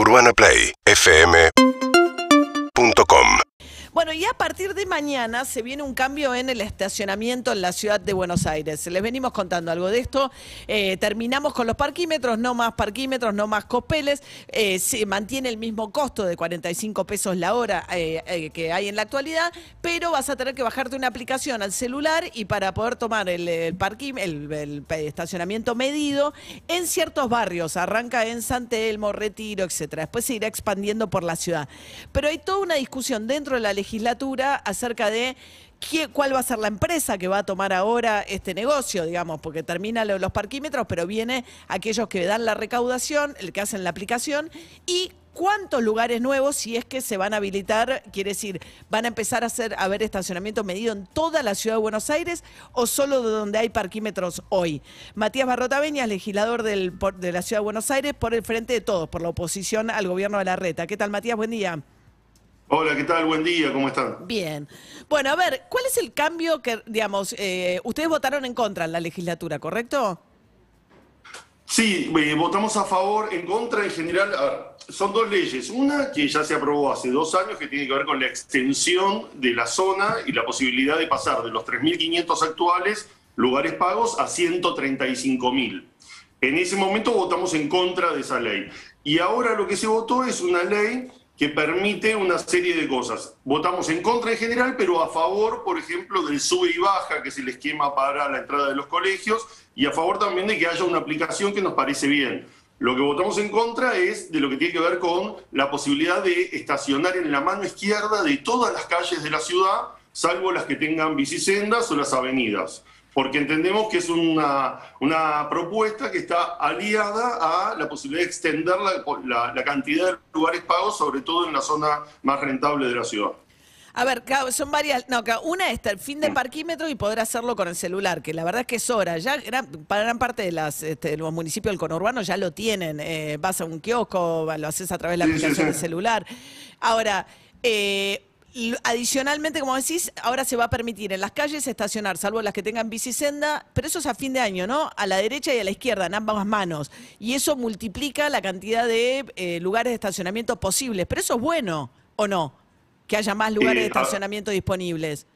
UrbanaPlayFM.com Bueno, y a partir de mañana se viene un cambio en el estacionamiento en la ciudad de Buenos Aires. Les venimos contando algo de esto. Eh, terminamos con los parquímetros, no más parquímetros, no más copeles. Eh, se mantiene el mismo costo de 45 pesos la hora eh, eh, que hay en la actualidad, pero vas a tener que bajarte una aplicación al celular y para poder tomar el, estacionamiento medido en ciertos barrios. Arranca en San Telmo, Retiro, etcétera. Después se irá expandiendo por la ciudad. Pero hay toda una discusión dentro de la legislatura acerca de qué- cuál va a ser la empresa que va a tomar ahora este negocio, digamos, porque termina los parquímetros, pero viene aquellos que dan la recaudación, el que hacen la aplicación y cuántos lugares nuevos, si es que se van a habilitar, quiere decir, van a empezar a hacer a ver estacionamiento medido en toda la ciudad de Buenos Aires o solo de donde hay parquímetros hoy. Matías Barrota Beñas, legislador de la ciudad de Buenos Aires, por el frente de todos, por la oposición al gobierno de la reta. ¿Qué tal, Matías? Buen día. Hola, ¿qué tal? Buen día, ¿cómo están? Bien. Bueno, a ver, ¿cuál es el cambio que, digamos, eh, ustedes votaron en contra en la legislatura, ¿correcto? Sí, eh, votamos a favor, en contra en general. A ver, son dos leyes. Una que ya se aprobó hace dos años, que tiene que ver con la extensión de la zona y la posibilidad de pasar de los 3.500 actuales lugares pagos a 135.000. En ese momento votamos en contra de esa ley. Y ahora lo que se votó es una ley que permite una serie de cosas. Votamos en contra en general, pero a favor, por ejemplo, del sube y baja, que es el esquema para la entrada de los colegios, y a favor también de que haya una aplicación que nos parece bien. Lo que votamos en contra es de lo que tiene que ver con la posibilidad de estacionar en la mano izquierda de todas las calles de la ciudad, salvo las que tengan bicisendas o las avenidas porque entendemos que es una, una propuesta que está aliada a la posibilidad de extender la, la- la cantidad de lugares pagos, sobre todo en la zona más rentable de la ciudad. A ver, son varias. No, una es el fin de parquímetro y poder hacerlo con el celular, que la verdad es que es hora. Ya gran, para gran parte de, las, este, de los municipios del conurbano ya lo tienen. Eh, vas a un kiosco, lo haces a través de la Sí, sí, aplicación sí. del celular. Ahora, eh, adicionalmente, como decís, ahora se va a permitir en las calles estacionar, salvo las que tengan bicisenda, pero eso es a fin de año, ¿no? A la derecha y a la izquierda, en ambas manos. Y eso multiplica la cantidad de eh, lugares de estacionamiento posibles. Pero eso es bueno, ¿o no? Que haya más lugares de estacionamiento disponibles.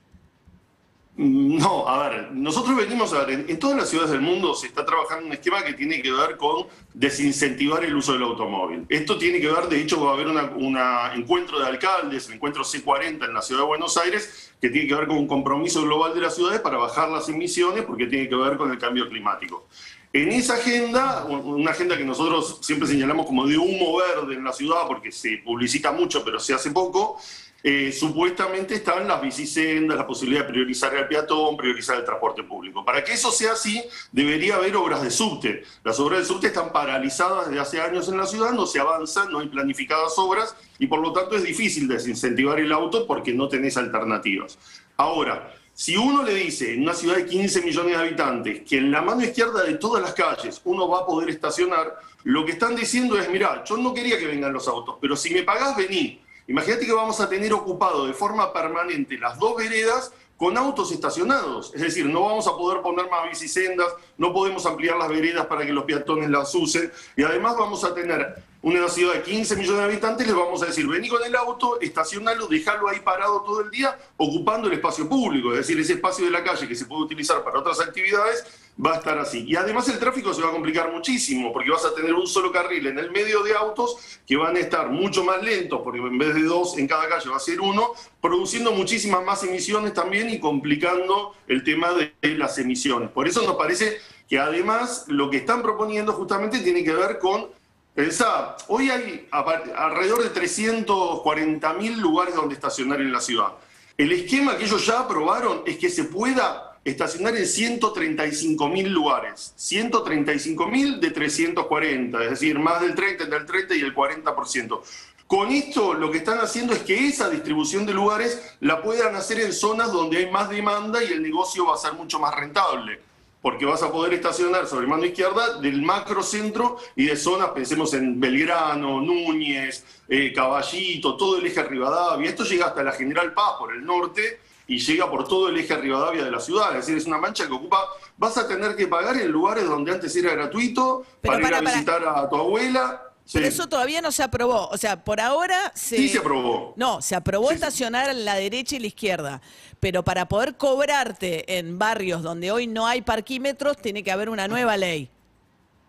No, a ver, nosotros venimos a ver, en, todas las ciudades del mundo se está trabajando un esquema que tiene que ver con desincentivar el uso del automóvil. Esto tiene que ver, de hecho, va a haber un encuentro de alcaldes, el encuentro C40 en la ciudad de Buenos Aires, que tiene que ver con un compromiso global de las ciudades para bajar las emisiones, porque tiene que ver con el cambio climático. En esa agenda, una agenda que nosotros siempre señalamos como de humo verde en la ciudad, porque se publicita mucho, pero se hace poco, eh, supuestamente están las bicisendas, la posibilidad de priorizar al peatón, priorizar el transporte público. Para que eso sea así, debería haber obras de subte. Las obras de subte están paralizadas desde hace años en la ciudad, no se avanzan, no hay planificadas obras y por lo tanto es difícil desincentivar el auto porque no tenés alternativas. Ahora, si uno le dice en una ciudad de 15 millones de habitantes que en la mano izquierda de todas las calles uno va a poder estacionar, lo que están diciendo es, mirá, yo no quería que vengan los autos, pero si me pagás, vení. Imagínate que vamos a tener ocupado de forma permanente las dos veredas con autos estacionados. Es decir, no vamos a poder poner más bicisendas, no podemos ampliar las veredas para que los peatones las usen. Y además vamos a tener una ciudad de 15 millones de habitantes, les vamos a decir, vení con el auto, estacionalo, dejalo ahí parado todo el día, ocupando el espacio público. Es decir, ese espacio de la calle que se puede utilizar para otras actividades va a estar así. Y además el tráfico se va a complicar muchísimo, porque vas a tener un solo carril en el medio de autos que van a estar mucho más lentos, porque en vez de dos en cada calle va a ser uno, produciendo muchísimas más emisiones también y complicando el tema de las emisiones. Por eso nos parece que además lo que están proponiendo justamente tiene que ver con Pensá, hoy hay alrededor de 340 mil lugares donde estacionar en la ciudad. El esquema que ellos ya aprobaron es que se pueda estacionar en 135 mil lugares. 135 mil de 340, es decir, más del 30, entre el 30 y el 40%. Con esto lo que están haciendo es que esa distribución de lugares la puedan hacer en zonas donde hay más demanda y el negocio va a ser mucho más rentable porque vas a poder estacionar sobre mano izquierda del macrocentro y de zonas, pensemos en Belgrano, Núñez, eh, Caballito, todo el eje Rivadavia. Esto llega hasta la General Paz por el norte y llega por todo el eje Rivadavia de la ciudad. Es decir, es una mancha que ocupa, vas a tener que pagar en lugares donde antes era gratuito para ir a para. visitar a tu abuela. Pero eso todavía no se aprobó. O sea, por ahora se. Sí, se aprobó. No, se aprobó Sí, sí. estacionar en la derecha y la izquierda. Pero para poder cobrarte en barrios donde hoy no hay parquímetros, tiene que haber una nueva ley.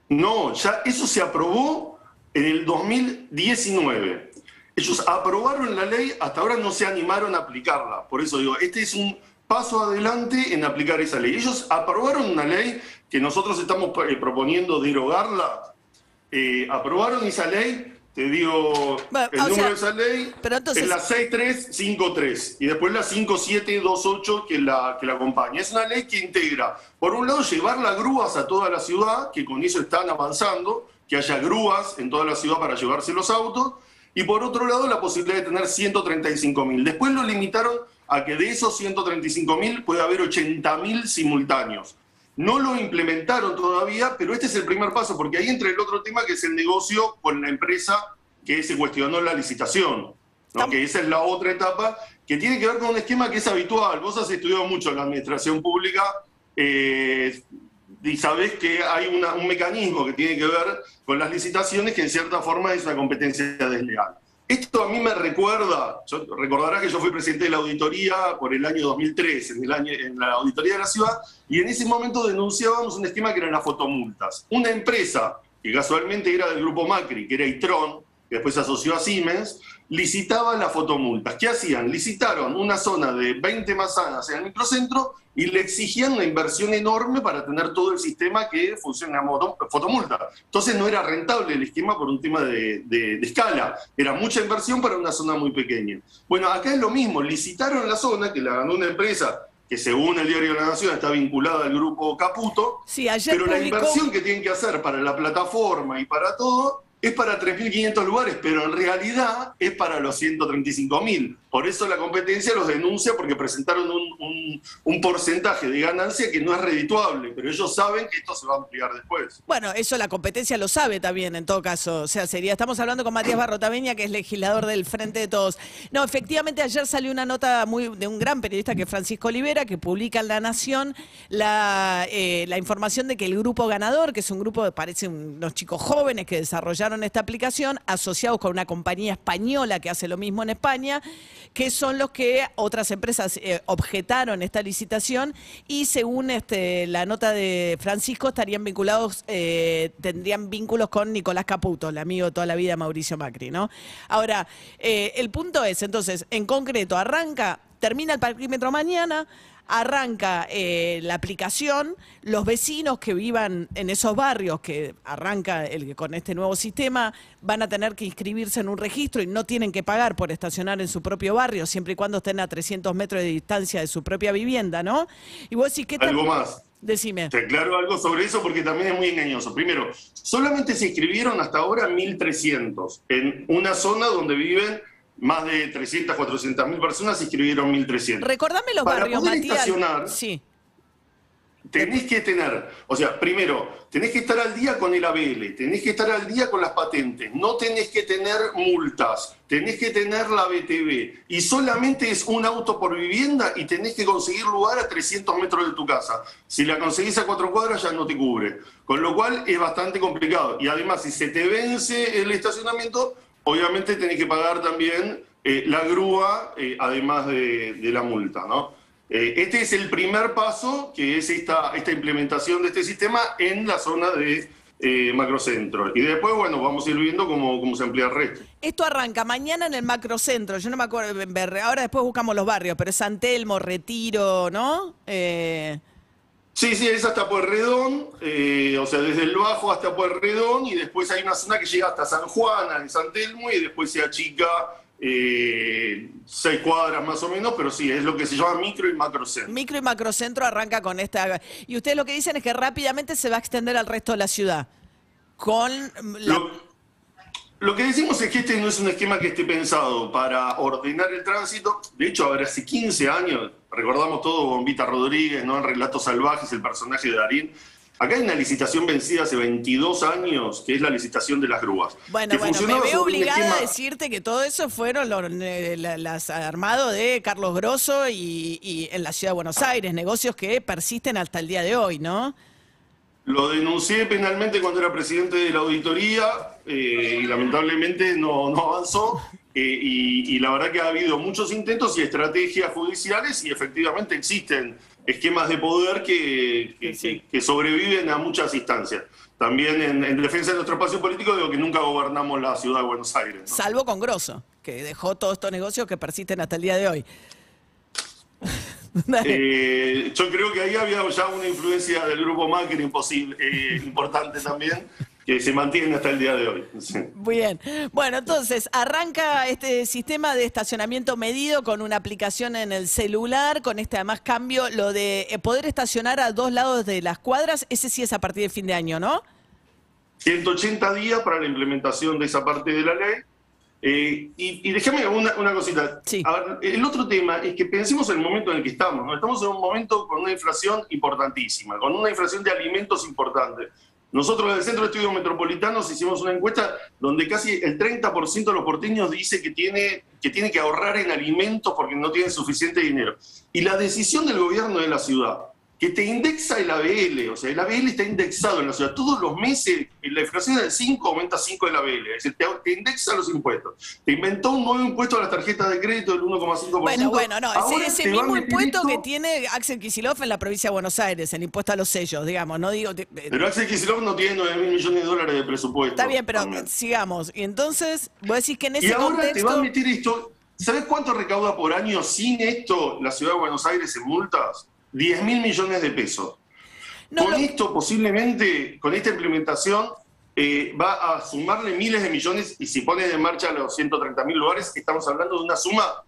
No, ya eso se aprobó en el 2019. Ellos aprobaron la ley, hasta ahora no se animaron a aplicarla. Por eso digo, este es un paso adelante en aplicar esa ley. Ellos aprobaron una ley que nosotros estamos eh, proponiendo derogarla. Eh, aprobaron esa ley, te digo, Bueno, el número sea, de esa ley pero entonces- es la 6353 y después la 5728 que la, que la acompaña. Es una ley que integra, por un lado, llevar las grúas a toda la ciudad, que con eso están avanzando, que haya grúas en toda la ciudad para llevarse los autos, y por otro lado, la posibilidad de tener 135 mil. Después lo limitaron a que de esos 135 mil puede haber 80 mil simultáneos. No lo implementaron todavía, pero este es el primer paso, porque ahí entra el otro tema que es el negocio con la empresa que se cuestionó la licitación, ¿no? Que esa es la otra etapa, que tiene que ver con un esquema que es habitual. Vos has estudiado mucho en la administración pública eh, y sabés que hay una- un mecanismo que tiene que ver con las licitaciones que en cierta forma es una competencia desleal. Esto a mí me recuerda, recordarás que yo fui presidente de la auditoría por el año 2003, en, el año, en la auditoría de la ciudad, y en ese momento denunciábamos un esquema que eran las fotomultas. Una empresa que casualmente era del grupo Macri, que era Itron, que después se asoció a Siemens, licitaba las fotomultas. ¿Qué hacían? Licitaron una zona de 20 manzanas en el microcentro y le exigían una inversión enorme para tener todo el sistema que funciona a fotomulta. Entonces no era rentable el esquema por un tema de, de- de escala. Era mucha inversión para una zona muy pequeña. Bueno, acá es lo mismo. Licitaron la zona que la ganó una empresa que según el diario de la Nación está vinculada al grupo Caputo, Sí, ayer pero la inversión que tienen que hacer para la plataforma y para todo es para 3.500 lugares, pero en realidad es para los 135.000. Por eso la competencia los denuncia porque presentaron un, porcentaje de ganancia que no es redituable, pero ellos saben que esto se va a ampliar después. Bueno, eso la competencia lo sabe también, en todo caso. O sea, sería, estamos hablando con Matías Barrotaveña, que es legislador del Frente de Todos. No, efectivamente, ayer salió una nota muy de un gran periodista que es Francisco Olivera, que publica en La Nación la, eh, la información de que el grupo ganador, que es un grupo, parece unos chicos jóvenes que desarrollaron esta aplicación, asociados con una compañía española que hace lo mismo en España, que son los que otras empresas eh, objetaron esta licitación y según este, la nota de Francisco estarían vinculados, eh, tendrían vínculos con Nicolás Caputo, el amigo de toda la vida de Mauricio Macri, ¿no? Ahora, eh, el punto es, entonces, en concreto, arranca, termina el parquímetro mañana, arranca eh, la aplicación, los vecinos que vivan en esos barrios que arranca el, con este nuevo sistema van a tener que inscribirse en un registro y no tienen que pagar por estacionar en su propio barrio, siempre y cuando estén a 300 metros de distancia de su propia vivienda, ¿no? Y vos decís, ¿qué? Algo más. Decime. Te aclaro algo sobre eso porque también es muy engañoso. Primero, solamente se inscribieron hasta ahora 1.300 en una zona donde viven más de 300, 400 mil personas, inscribieron 1.300. Recordame los Para barrios, poder Matías. estacionar- Sí. Tenés que tener, o sea, primero, tenés que estar al día con el ABL, tenés que estar al día con las patentes, no tenés que tener multas, tenés que tener la BTV y solamente es un auto por vivienda y tenés que conseguir lugar a 300 metros de tu casa. Si la conseguís a cuatro cuadras ya no te cubre, con lo cual es bastante complicado. Y además, si se te vence el estacionamiento, obviamente tenés que pagar también eh, la grúa, eh, además de, la multa, ¿no? Eh, este es el primer paso, que es esta, esta implementación de este sistema en la zona de macrocentro. Y después, bueno, vamos a ir viendo cómo, cómo se amplía el resto. Esto arranca mañana en el macrocentro. Yo no me acuerdo, ahora después buscamos los barrios, pero es San Telmo, Retiro, ¿no? Sí, sí, es hasta Pueyrredón, eh, o sea, desde el Bajo hasta Pueyrredón, y después hay una zona que llega hasta San Juan, en San Telmo, y después se achica eh, seis cuadras más o menos, pero sí, es lo que se llama micro y macrocentro. micro y macrocentro arranca con esta. Y ustedes lo que dicen es que rápidamente se va a extender al resto de la ciudad. Con la- Lo, lo que decimos es que este no es un esquema que esté pensado para ordenar el tránsito. De hecho, a ver, hace 15 años, recordamos todo Bombita Rodríguez, ¿no? En Relatos Salvajes, el personaje de Darín. Acá hay una licitación vencida hace 22 años, que es la licitación de las grúas. Bueno, bueno, me veo obligada a decirte que todo eso fueron los, la- las armados de Carlos Grosso y, y en la ciudad de Buenos Aires, negocios que persisten hasta el día de hoy, ¿no? Lo denuncié penalmente cuando era presidente de la auditoría eh, y lamentablemente no, no avanzó. Eh, y, la verdad que ha habido muchos intentos y estrategias judiciales y efectivamente existen esquemas de poder que, que, sobreviven a muchas instancias. También en, defensa de nuestro espacio político digo que nunca gobernamos la ciudad de Buenos Aires. Salvo con Grosso, que dejó todos estos negocios que persisten hasta el día de hoy. Eh, yo creo que ahí había ya una influencia del grupo Macri imposible, eh, importante también, que se mantiene hasta el día de hoy. Muy bien. Bueno, entonces, arranca este sistema de estacionamiento medido con una aplicación en el celular, con este además cambio, lo de eh, poder estacionar a dos lados de las cuadras, ese sí es a partir de fin de año, ¿no? 180 días para la implementación de esa parte de la ley eh, y, déjame una, cosita. el otro tema es que pensemos en el momento en el que estamos. Estamos en un momento con una inflación importantísima, con una inflación de alimentos importante. Nosotros en el Centro de Estudios Metropolitanos hicimos una encuesta donde casi el 30% de los porteños dice que tiene, que tiene que ahorrar en alimentos porque no tiene suficiente dinero. Y la decisión del gobierno de la ciudad que te indexa el ABL, o sea, el ABL está indexado en la ciudad. Todos los meses la inflación del 5 aumenta 5 del ABL, es decir, te, indexa los impuestos. Te inventó un nuevo impuesto a las tarjetas de crédito del 1,5%. Bueno, bueno, no, ese, mismo impuesto que tiene Axel Kicillof en la provincia de Buenos Aires, el impuesto a los sellos, digamos, no digo... Eh, pero Axel Kicillof no tiene 9 mil millones de dólares de presupuesto. Está bien, pero sigamos. Y entonces, vos decís que en ese y ahora te va a meter esto... ¿Sabes cuánto recauda por año sin esto la ciudad de Buenos Aires en multas? 10 mil millones de pesos con esto posiblemente, con esta implementación, eh, va a sumarle miles de millones y si pone en marcha los 130 mil lugares, estamos hablando de una suma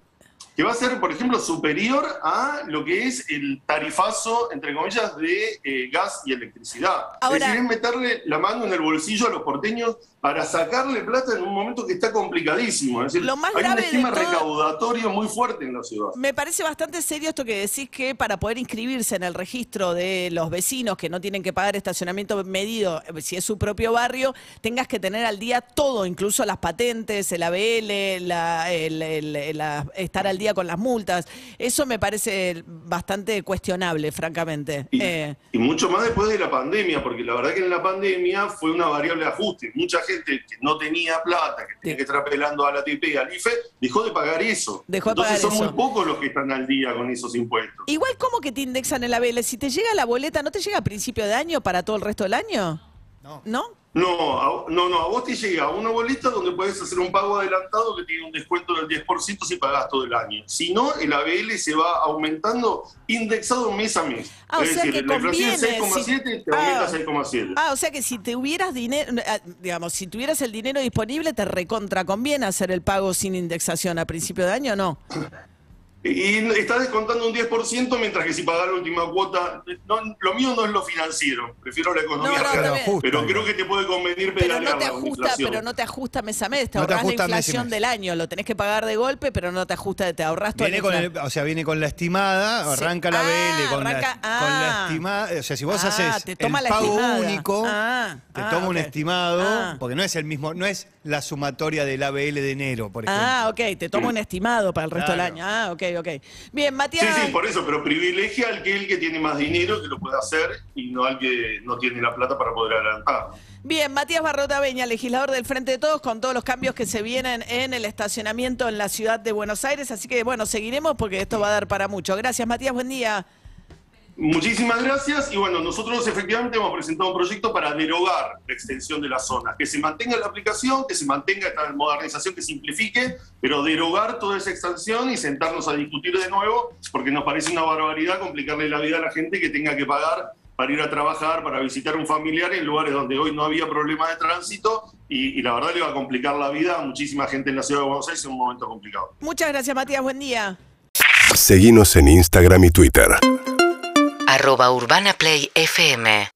que va a ser, por ejemplo, superior a lo que es el tarifazo, entre comillas, de eh, gas y electricidad. es decir, es meterle la mano en el bolsillo a los porteños para sacarle plata en un momento que está complicadísimo. Es decir, hay un esquema recaudatorio muy fuerte en la ciudad. Me parece bastante serio esto que decís que para poder inscribirse en el registro de los vecinos que no tienen que pagar estacionamiento medido, eh, si es su propio barrio, tengas que tener al día todo, incluso las patentes, el ABL, la, estar al día con las multas. Eso me parece bastante cuestionable, francamente. Y, eh, y mucho más después de la pandemia, porque la verdad que en la pandemia fue una variable de ajuste. Mucha gente que no tenía plata, que tenía que estar apelando a la ATP y al IFE, dejó de pagar eso. Dejó Entonces son muy pocos los que están al día con esos impuestos. Igual, ¿cómo que te indexan el ABL? Si te llega la boleta, ¿no te llega a principio de año para todo el resto del año? No. ¿No? No, no, no, a vos te llega una boleta donde puedes hacer un pago adelantado que tiene un descuento del 10% si pagas todo el año. Si no, el ABL se va aumentando indexado mes a mes. Ah, es decir, la inflación es 6,7 te aumenta 6,7. Ah, o sea que si tuvieras dinero, ah, digamos, si tuvieras el dinero disponible, te recontra conviene hacer el pago sin indexación a principio de año, ¿no? Y estás descontando un 10% mientras que si pagas la última cuota, lo mío no es lo financiero, prefiero la economía real, pero creo que te puede convenir pero no te ajusta, Pero no te ajusta mes a mes, te ahorras la inflación del año, lo tenés que pagar de golpe, pero no te ajusta, te ahorras todo viene con O sea, viene con la estimada, arranca la BL con, la, ah. estimada, o sea, si vos ah, haces el pago único, ah, te toma un estimado, porque no es el mismo, no es la sumatoria del ABL de enero, por ejemplo. Ah, ok, te toma un estimado para el resto del año. Ah, ok, ok. Bien, Matías. Sí, sí, por eso, pero privilegia al que el que tiene más dinero que lo puede hacer y no al que no tiene la plata para poder adelantar. Bien, Matías Barrota Beña, legislador del Frente de Todos, con todos los cambios que se vienen en el estacionamiento en la ciudad de Buenos Aires. Así que, bueno, seguiremos porque esto va a dar para mucho. Gracias, Matías, buen día. Muchísimas gracias. Y bueno, nosotros efectivamente hemos presentado un proyecto para derogar la extensión de la zona, que se mantenga la aplicación, que se mantenga esta modernización, que simplifique, pero derogar toda esa extensión y sentarnos a discutir de nuevo, porque nos parece una barbaridad complicarle la vida a la gente que tenga que pagar para ir a trabajar, para visitar a un familiar en lugares donde hoy no había problema de tránsito y, y, la verdad le va a complicar la vida a muchísima gente en la ciudad de Buenos Aires en un momento complicado. Muchas gracias Matías, buen día. Seguimos en Instagram y Twitter arroba Urbana Play FM